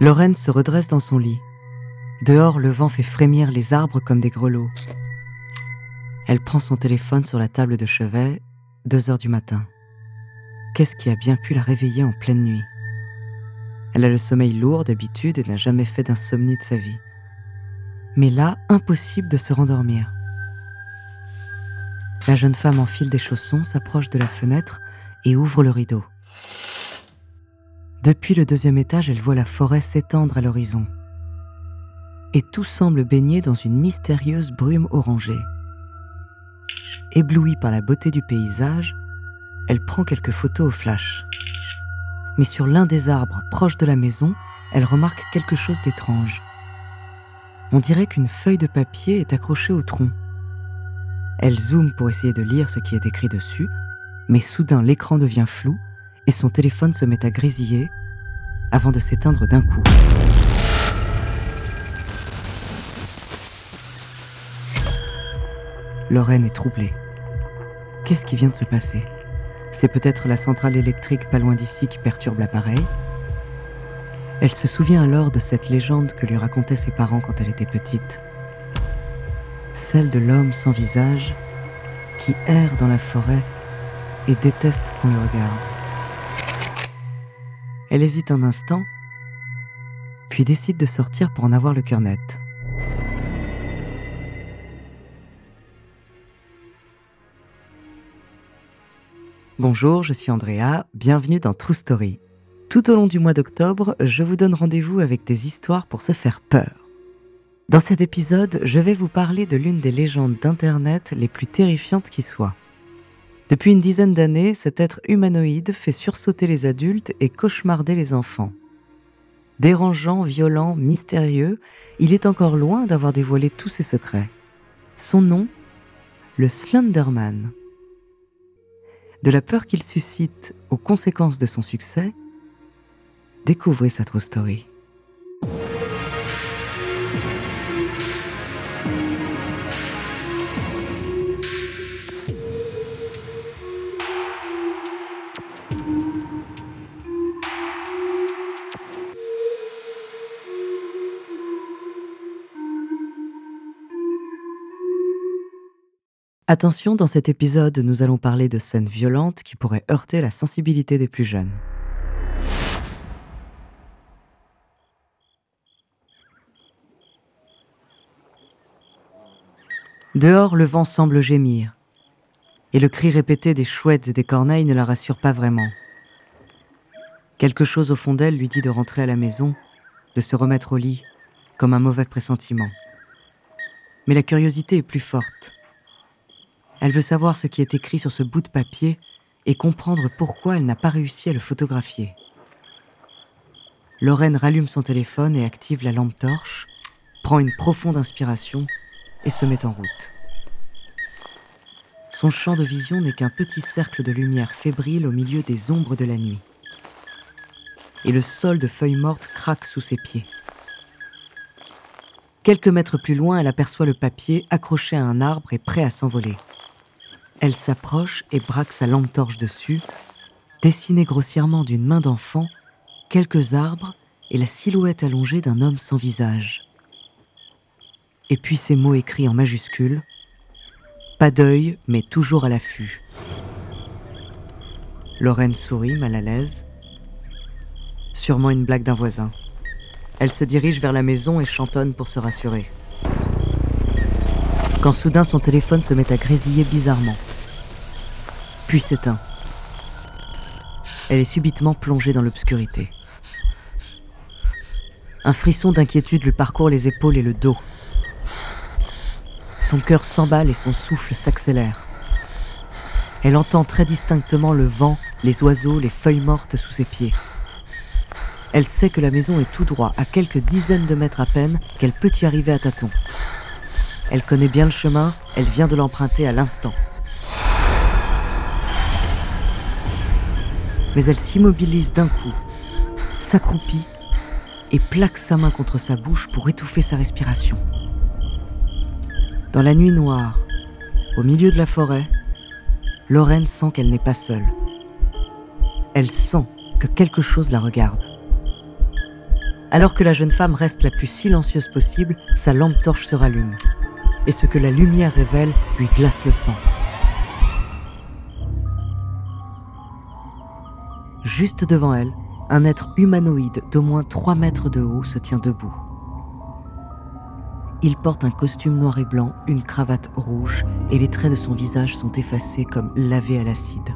Lorraine se redresse dans son lit. Dehors, le vent fait frémir les arbres comme des grelots. Elle prend son téléphone sur la table de chevet, deux heures du matin. Qu'est-ce qui a bien pu la réveiller en pleine nuit? Elle a le sommeil lourd d'habitude et n'a jamais fait d'insomnie de sa vie. Mais là, impossible de se rendormir. La jeune femme enfile des chaussons, s'approche de la fenêtre et ouvre le rideau. Depuis le deuxième étage, elle voit la forêt s'étendre à l'horizon. Et tout semble baigné dans une mystérieuse brume orangée. Éblouie par la beauté du paysage, elle prend quelques photos au flash. Mais sur l'un des arbres proches de la maison, elle remarque quelque chose d'étrange. On dirait qu'une feuille de papier est accrochée au tronc. Elle zoome pour essayer de lire ce qui est écrit dessus, mais soudain l'écran devient flou et son téléphone se met à grésiller avant de s'éteindre d'un coup. Lorraine est troublée. Qu'est-ce qui vient de se passer? C'est peut-être la centrale électrique pas loin d'ici qui perturbe l'appareil? Elle se souvient alors de cette légende que lui racontaient ses parents quand elle était petite. Celle de l'homme sans visage qui erre dans la forêt et déteste qu'on le regarde. Elle hésite un instant, puis décide de sortir pour en avoir le cœur net. Bonjour, je suis Andrea, bienvenue dans True Story. Tout au long du mois d'octobre, je vous donne rendez-vous avec des histoires pour se faire peur. Dans cet épisode, je vais vous parler de l'une des légendes d'Internet les plus terrifiantes qui soient. Depuis une dizaine d'années, cet être humanoïde fait sursauter les adultes et cauchemarder les enfants. Dérangeant, violent, mystérieux, il est encore loin d'avoir dévoilé tous ses secrets. Son nom Le Slenderman. De la peur qu'il suscite aux conséquences de son succès, découvrez sa true story. Attention, dans cet épisode, nous allons parler de scènes violentes qui pourraient heurter la sensibilité des plus jeunes. Dehors, le vent semble gémir, et le cri répété des chouettes et des corneilles ne la rassure pas vraiment. Quelque chose au fond d'elle lui dit de rentrer à la maison, de se remettre au lit, comme un mauvais pressentiment. Mais la curiosité est plus forte. Elle veut savoir ce qui est écrit sur ce bout de papier et comprendre pourquoi elle n'a pas réussi à le photographier. Lorraine rallume son téléphone et active la lampe torche, prend une profonde inspiration et se met en route. Son champ de vision n'est qu'un petit cercle de lumière fébrile au milieu des ombres de la nuit. Et le sol de feuilles mortes craque sous ses pieds. Quelques mètres plus loin, elle aperçoit le papier accroché à un arbre et prêt à s'envoler. Elle s'approche et braque sa lampe torche dessus, dessinée grossièrement d'une main d'enfant, quelques arbres et la silhouette allongée d'un homme sans visage. Et puis ces mots écrits en majuscules Pas d'œil, mais toujours à l'affût. Lorraine sourit, mal à l'aise. Sûrement une blague d'un voisin. Elle se dirige vers la maison et chantonne pour se rassurer. Quand soudain son téléphone se met à grésiller bizarrement. Puis s'éteint. Elle est subitement plongée dans l'obscurité. Un frisson d'inquiétude lui parcourt les épaules et le dos. Son cœur s'emballe et son souffle s'accélère. Elle entend très distinctement le vent, les oiseaux, les feuilles mortes sous ses pieds. Elle sait que la maison est tout droit, à quelques dizaines de mètres à peine, qu'elle peut y arriver à tâtons. Elle connaît bien le chemin, elle vient de l'emprunter à l'instant. Mais elle s'immobilise d'un coup, s'accroupit et plaque sa main contre sa bouche pour étouffer sa respiration. Dans la nuit noire, au milieu de la forêt, Lorraine sent qu'elle n'est pas seule. Elle sent que quelque chose la regarde. Alors que la jeune femme reste la plus silencieuse possible, sa lampe torche se rallume. Et ce que la lumière révèle lui glace le sang. Juste devant elle, un être humanoïde d'au moins 3 mètres de haut se tient debout. Il porte un costume noir et blanc, une cravate rouge, et les traits de son visage sont effacés comme lavés à l'acide.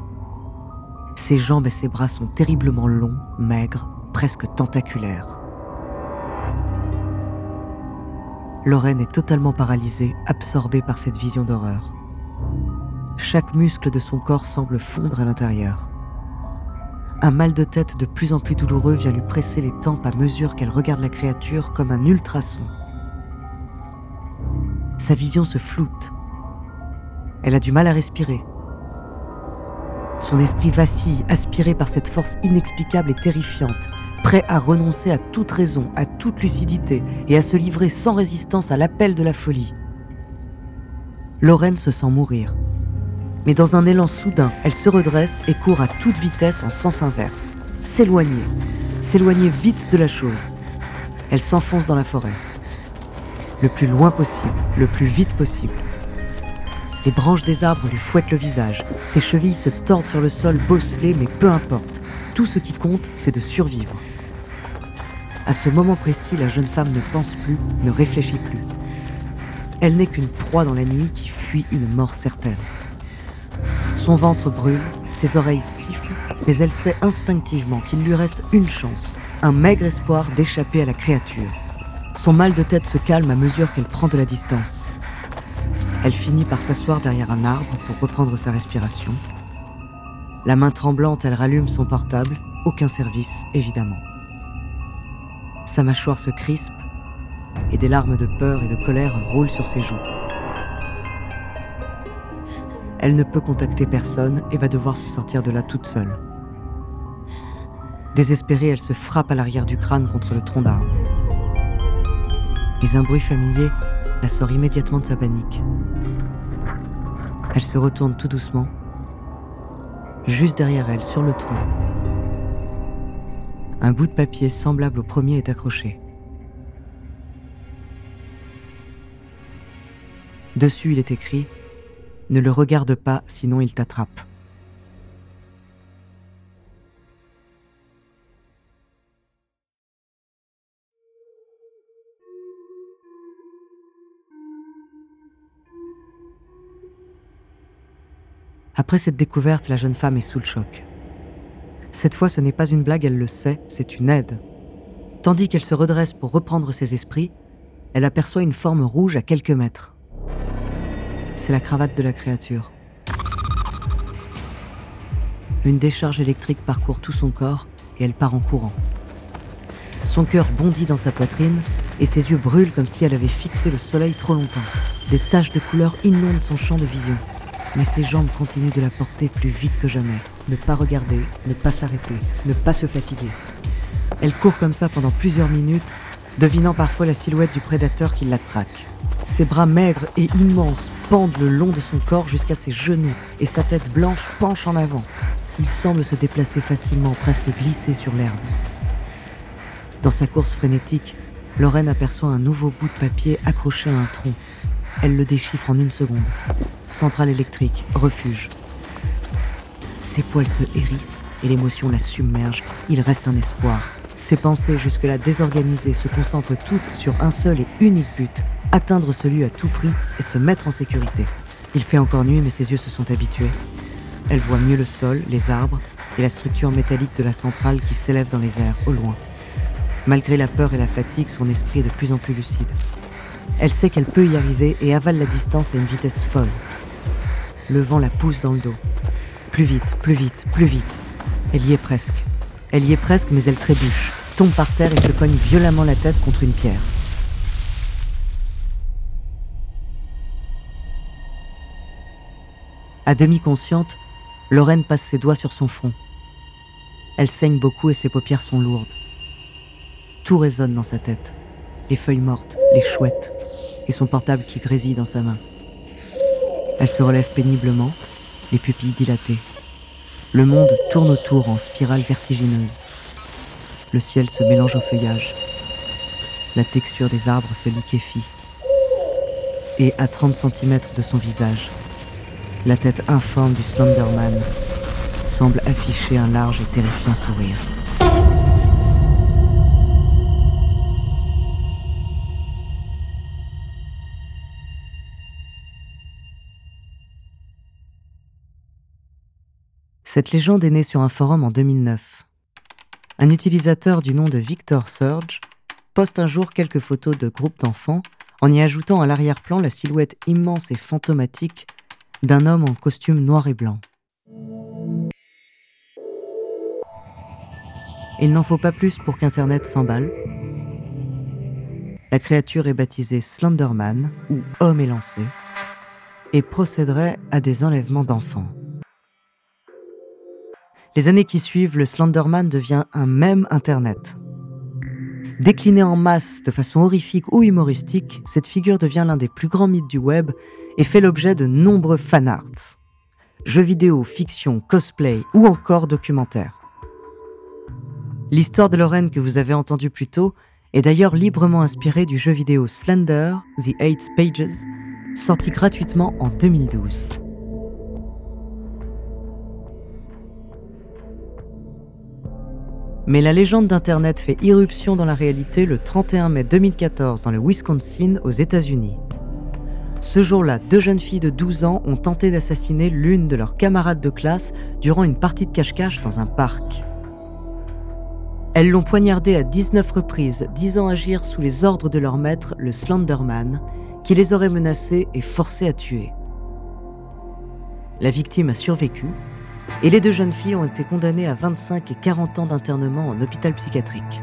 Ses jambes et ses bras sont terriblement longs, maigres, presque tentaculaires. Lorraine est totalement paralysée, absorbée par cette vision d'horreur. Chaque muscle de son corps semble fondre à l'intérieur. Un mal de tête de plus en plus douloureux vient lui presser les tempes à mesure qu'elle regarde la créature comme un ultrason. Sa vision se floute. Elle a du mal à respirer. Son esprit vacille, aspiré par cette force inexplicable et terrifiante, prêt à renoncer à toute raison, à toute lucidité et à se livrer sans résistance à l'appel de la folie. Lorraine se sent mourir. Mais dans un élan soudain, elle se redresse et court à toute vitesse en sens inverse. S'éloigner. S'éloigner vite de la chose. Elle s'enfonce dans la forêt. Le plus loin possible, le plus vite possible. Les branches des arbres lui fouettent le visage. Ses chevilles se tordent sur le sol bosselé, mais peu importe. Tout ce qui compte, c'est de survivre. À ce moment précis, la jeune femme ne pense plus, ne réfléchit plus. Elle n'est qu'une proie dans la nuit qui fuit une mort certaine. Son ventre brûle, ses oreilles sifflent, mais elle sait instinctivement qu'il lui reste une chance, un maigre espoir d'échapper à la créature. Son mal de tête se calme à mesure qu'elle prend de la distance. Elle finit par s'asseoir derrière un arbre pour reprendre sa respiration. La main tremblante, elle rallume son portable, aucun service, évidemment. Sa mâchoire se crispe et des larmes de peur et de colère roulent sur ses joues. Elle ne peut contacter personne et va devoir se sortir de là toute seule. Désespérée, elle se frappe à l'arrière du crâne contre le tronc d'arbre. Mais un bruit familier la sort immédiatement de sa panique. Elle se retourne tout doucement. Juste derrière elle, sur le tronc, un bout de papier semblable au premier est accroché. Dessus, il est écrit Ne le regarde pas, sinon il t'attrape. Après cette découverte, la jeune femme est sous le choc. Cette fois, ce n'est pas une blague, elle le sait, c'est une aide. Tandis qu'elle se redresse pour reprendre ses esprits, elle aperçoit une forme rouge à quelques mètres. C'est la cravate de la créature. Une décharge électrique parcourt tout son corps et elle part en courant. Son cœur bondit dans sa poitrine et ses yeux brûlent comme si elle avait fixé le soleil trop longtemps. Des taches de couleur inondent son champ de vision mais ses jambes continuent de la porter plus vite que jamais. Ne pas regarder, ne pas s'arrêter, ne pas se fatiguer. Elle court comme ça pendant plusieurs minutes, devinant parfois la silhouette du prédateur qui la traque. Ses bras maigres et immenses pendent le long de son corps jusqu'à ses genoux et sa tête blanche penche en avant. Il semble se déplacer facilement, presque glisser sur l'herbe. Dans sa course frénétique, Lorraine aperçoit un nouveau bout de papier accroché à un tronc. Elle le déchiffre en une seconde. Centrale électrique, refuge. Ses poils se hérissent et l'émotion la submerge. Il reste un espoir. Ses pensées, jusque-là désorganisées, se concentrent toutes sur un seul et unique but atteindre ce lieu à tout prix et se mettre en sécurité. Il fait encore nuit, mais ses yeux se sont habitués. Elle voit mieux le sol, les arbres et la structure métallique de la centrale qui s'élève dans les airs, au loin. Malgré la peur et la fatigue, son esprit est de plus en plus lucide. Elle sait qu'elle peut y arriver et avale la distance à une vitesse folle. Le vent la pousse dans le dos. Plus vite, plus vite, plus vite. Elle y est presque. Elle y est presque, mais elle trébuche, tombe par terre et se cogne violemment la tête contre une pierre. À demi consciente, Lorraine passe ses doigts sur son front. Elle saigne beaucoup et ses paupières sont lourdes. Tout résonne dans sa tête. Les feuilles mortes, les chouettes, et son portable qui grésille dans sa main. Elle se relève péniblement, les pupilles dilatées. Le monde tourne autour en spirale vertigineuse. Le ciel se mélange au feuillage. La texture des arbres se liquéfie. Et à 30 cm de son visage, la tête informe du Slenderman semble afficher un large et terrifiant sourire. Cette légende est née sur un forum en 2009. Un utilisateur du nom de Victor Surge poste un jour quelques photos de groupes d'enfants en y ajoutant à l'arrière-plan la silhouette immense et fantomatique d'un homme en costume noir et blanc. Il n'en faut pas plus pour qu'Internet s'emballe. La créature est baptisée Slenderman, ou homme élancé, et procéderait à des enlèvements d'enfants. Les années qui suivent, le Slenderman devient un même Internet. Décliné en masse de façon horrifique ou humoristique, cette figure devient l'un des plus grands mythes du web et fait l'objet de nombreux fanarts. Jeux vidéo, fiction, cosplay ou encore documentaires. L'histoire de Lorraine que vous avez entendue plus tôt est d'ailleurs librement inspirée du jeu vidéo Slender, The Eight Pages, sorti gratuitement en 2012. Mais la légende d'Internet fait irruption dans la réalité le 31 mai 2014 dans le Wisconsin aux États-Unis. Ce jour-là, deux jeunes filles de 12 ans ont tenté d'assassiner l'une de leurs camarades de classe durant une partie de cache-cache dans un parc. Elles l'ont poignardé à 19 reprises, disant agir sous les ordres de leur maître, le Slenderman, qui les aurait menacées et forcées à tuer. La victime a survécu, et les deux jeunes filles ont été condamnées à 25 et 40 ans d'internement en hôpital psychiatrique.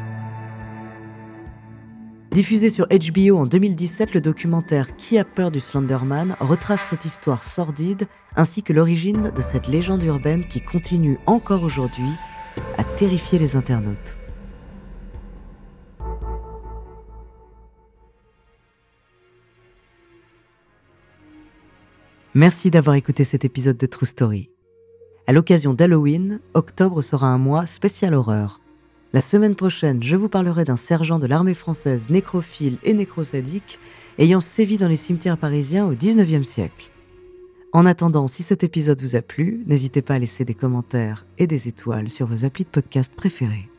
Diffusé sur HBO en 2017, le documentaire Qui a peur du Slenderman retrace cette histoire sordide ainsi que l'origine de cette légende urbaine qui continue encore aujourd'hui à terrifier les internautes. Merci d'avoir écouté cet épisode de True Story. À l'occasion d'Halloween, octobre sera un mois spécial horreur. La semaine prochaine, je vous parlerai d'un sergent de l'armée française nécrophile et nécrosadique ayant sévi dans les cimetières parisiens au XIXe siècle. En attendant, si cet épisode vous a plu, n'hésitez pas à laisser des commentaires et des étoiles sur vos applis de podcast préférés.